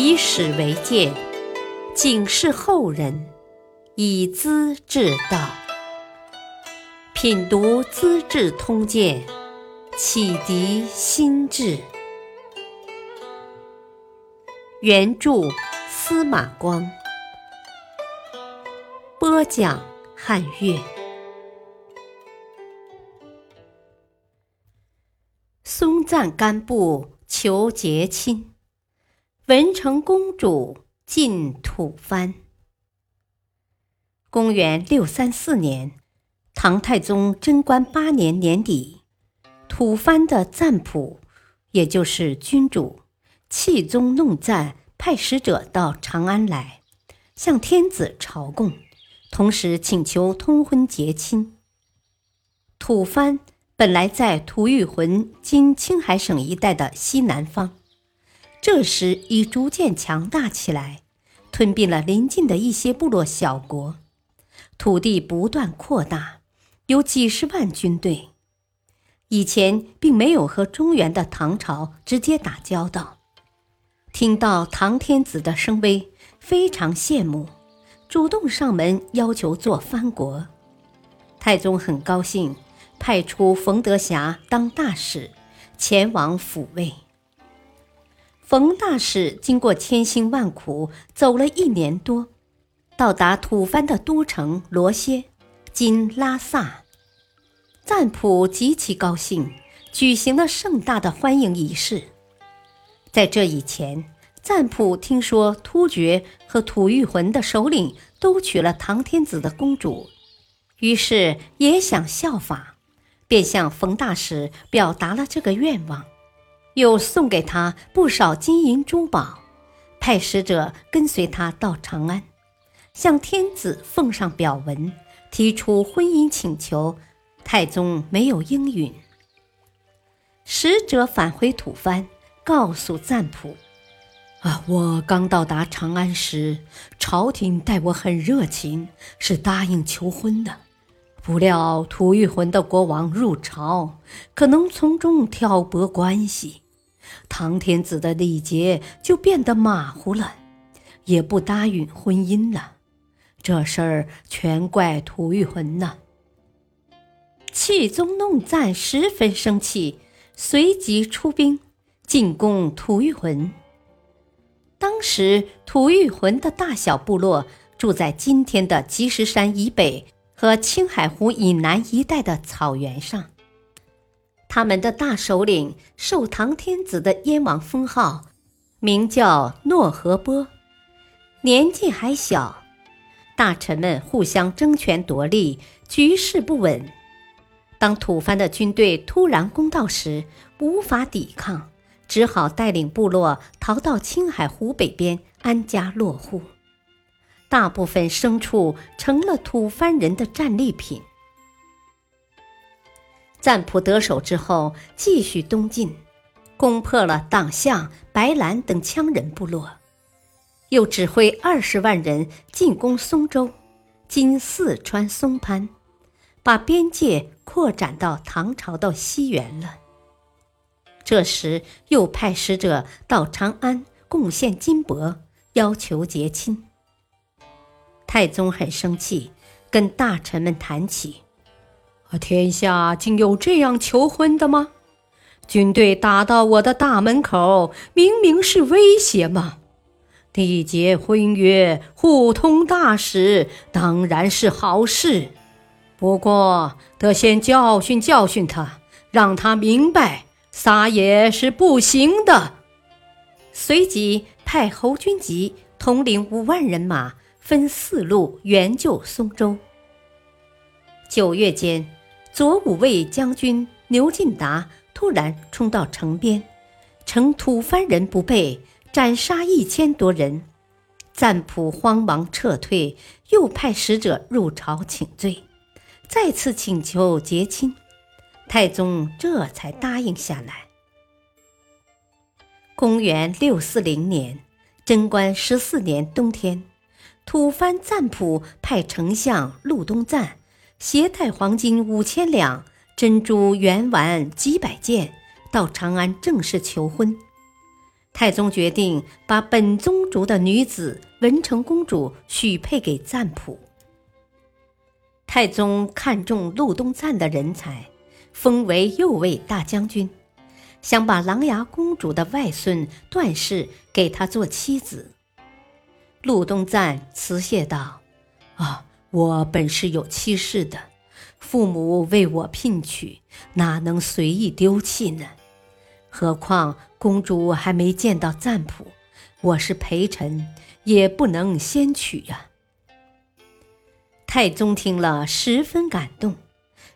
以史为鉴，警示后人，以资治道。品读《资治通鉴》，启迪心智。原著司马光，播讲汉乐。松赞干布求结亲。文成公主进吐蕃。公元六三四年，唐太宗贞观八年年底，吐蕃的赞普，也就是君主，弃宗弄赞派使者到长安来，向天子朝贡，同时请求通婚结亲。吐蕃本来在吐谷浑（今青海省一带）的西南方。这时已逐渐强大起来，吞并了邻近的一些部落小国，土地不断扩大，有几十万军队。以前并没有和中原的唐朝直接打交道，听到唐天子的声威，非常羡慕，主动上门要求做藩国。太宗很高兴，派出冯德霞当大使，前往抚慰。冯大使经过千辛万苦，走了一年多，到达吐蕃的都城罗歇（今拉萨）。赞普极其高兴，举行了盛大的欢迎仪式。在这以前，赞普听说突厥和吐谷浑的首领都娶了唐天子的公主，于是也想效法，便向冯大使表达了这个愿望。又送给他不少金银珠宝，派使者跟随他到长安，向天子奉上表文，提出婚姻请求。太宗没有应允。使者返回吐蕃，告诉赞普：“啊，我刚到达长安时，朝廷待我很热情，是答应求婚的。不料吐谷浑的国王入朝，可能从中挑拨关系。”唐天子的礼节就变得马虎了，也不答应婚姻了。这事儿全怪吐谷浑呐！气宗弄赞十分生气，随即出兵进攻吐谷浑。当时吐谷浑的大小部落住在今天的积石山以北和青海湖以南一带的草原上。他们的大首领受唐天子的燕王封号，名叫诺和波，年纪还小。大臣们互相争权夺利，局势不稳。当吐蕃的军队突然攻到时，无法抵抗，只好带领部落逃到青海湖北边安家落户。大部分牲畜成了吐蕃人的战利品。赞普得手之后，继续东进，攻破了党项、白兰等羌人部落，又指挥二十万人进攻松州（今四川松潘），把边界扩展到唐朝的西缘了。这时，又派使者到长安贡献金帛，要求结亲。太宗很生气，跟大臣们谈起。天下竟有这样求婚的吗？军队打到我的大门口，明明是威胁嘛！缔结婚约，互通大使，当然是好事。不过得先教训教训他，让他明白撒野是不行的。随即派侯君集统领五万人马，分四路援救松州。九月间。左武卫将军牛进达突然冲到城边，乘吐蕃人不备，斩杀一千多人。赞普慌忙撤退，又派使者入朝请罪，再次请求结亲。太宗这才答应下来。公元六四零年，贞观十四年冬天，吐蕃赞普派丞相陆东赞。携带黄金五千两、珍珠圆丸几百件，到长安正式求婚。太宗决定把本宗族的女子文成公主许配给赞普。太宗看中陆东赞的人才，封为右卫大将军，想把琅琊公主的外孙段氏给他做妻子。陆东赞辞谢道：“啊，我本是有妻室的，父母为我聘娶，哪能随意丢弃呢？何况公主还没见到赞普，我是陪臣，也不能先娶呀。”太宗听了十分感动，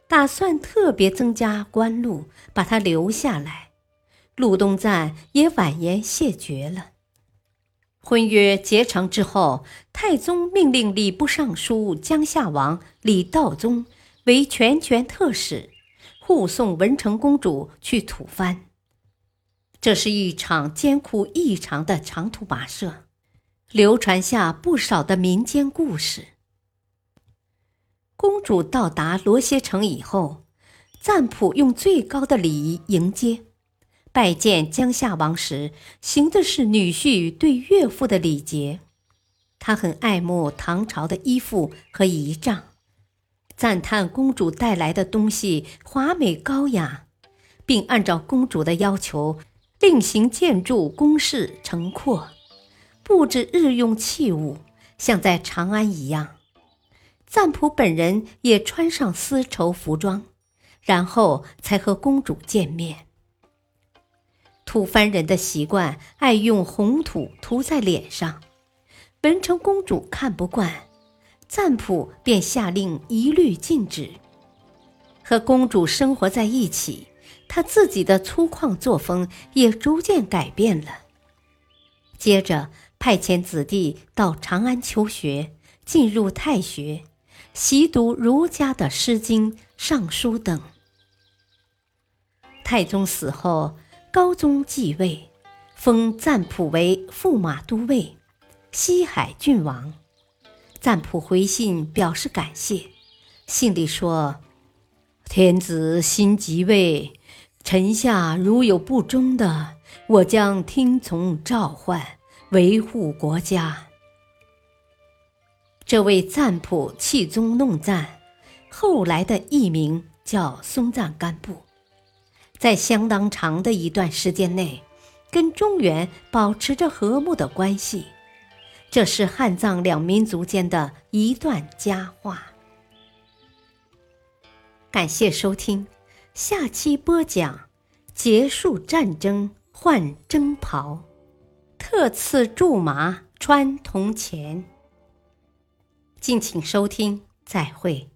打算特别增加官禄，把他留下来。陆东赞也婉言谢绝了。婚约结成之后，太宗命令礼部尚书江夏王李道宗为全权特使，护送文成公主去吐蕃。这是一场艰苦异常的长途跋涉，流传下不少的民间故事。公主到达罗歇城以后，赞普用最高的礼仪迎接。拜见江夏王时，行的是女婿对岳父的礼节。他很爱慕唐朝的衣服和仪仗，赞叹公主带来的东西华美高雅，并按照公主的要求，另行建筑宫室城廓，布置日用器物，像在长安一样。赞普本人也穿上丝绸服装，然后才和公主见面。吐蕃人的习惯爱用红土涂在脸上，文成公主看不惯，赞普便下令一律禁止。和公主生活在一起，他自己的粗犷作风也逐渐改变了。接着派遣子弟到长安求学，进入太学，习读儒家的《诗经》《尚书》等。太宗死后。高宗继位，封赞普为驸马都尉、西海郡王。赞普回信表示感谢，信里说：“天子新即位，臣下如有不忠的，我将听从召唤，维护国家。”这位赞普弃宗弄赞，后来的艺名叫松赞干布。在相当长的一段时间内，跟中原保持着和睦的关系，这是汉藏两民族间的一段佳话。感谢收听，下期播讲结束战争换征袍，特赐苎麻穿铜钱。敬请收听，再会。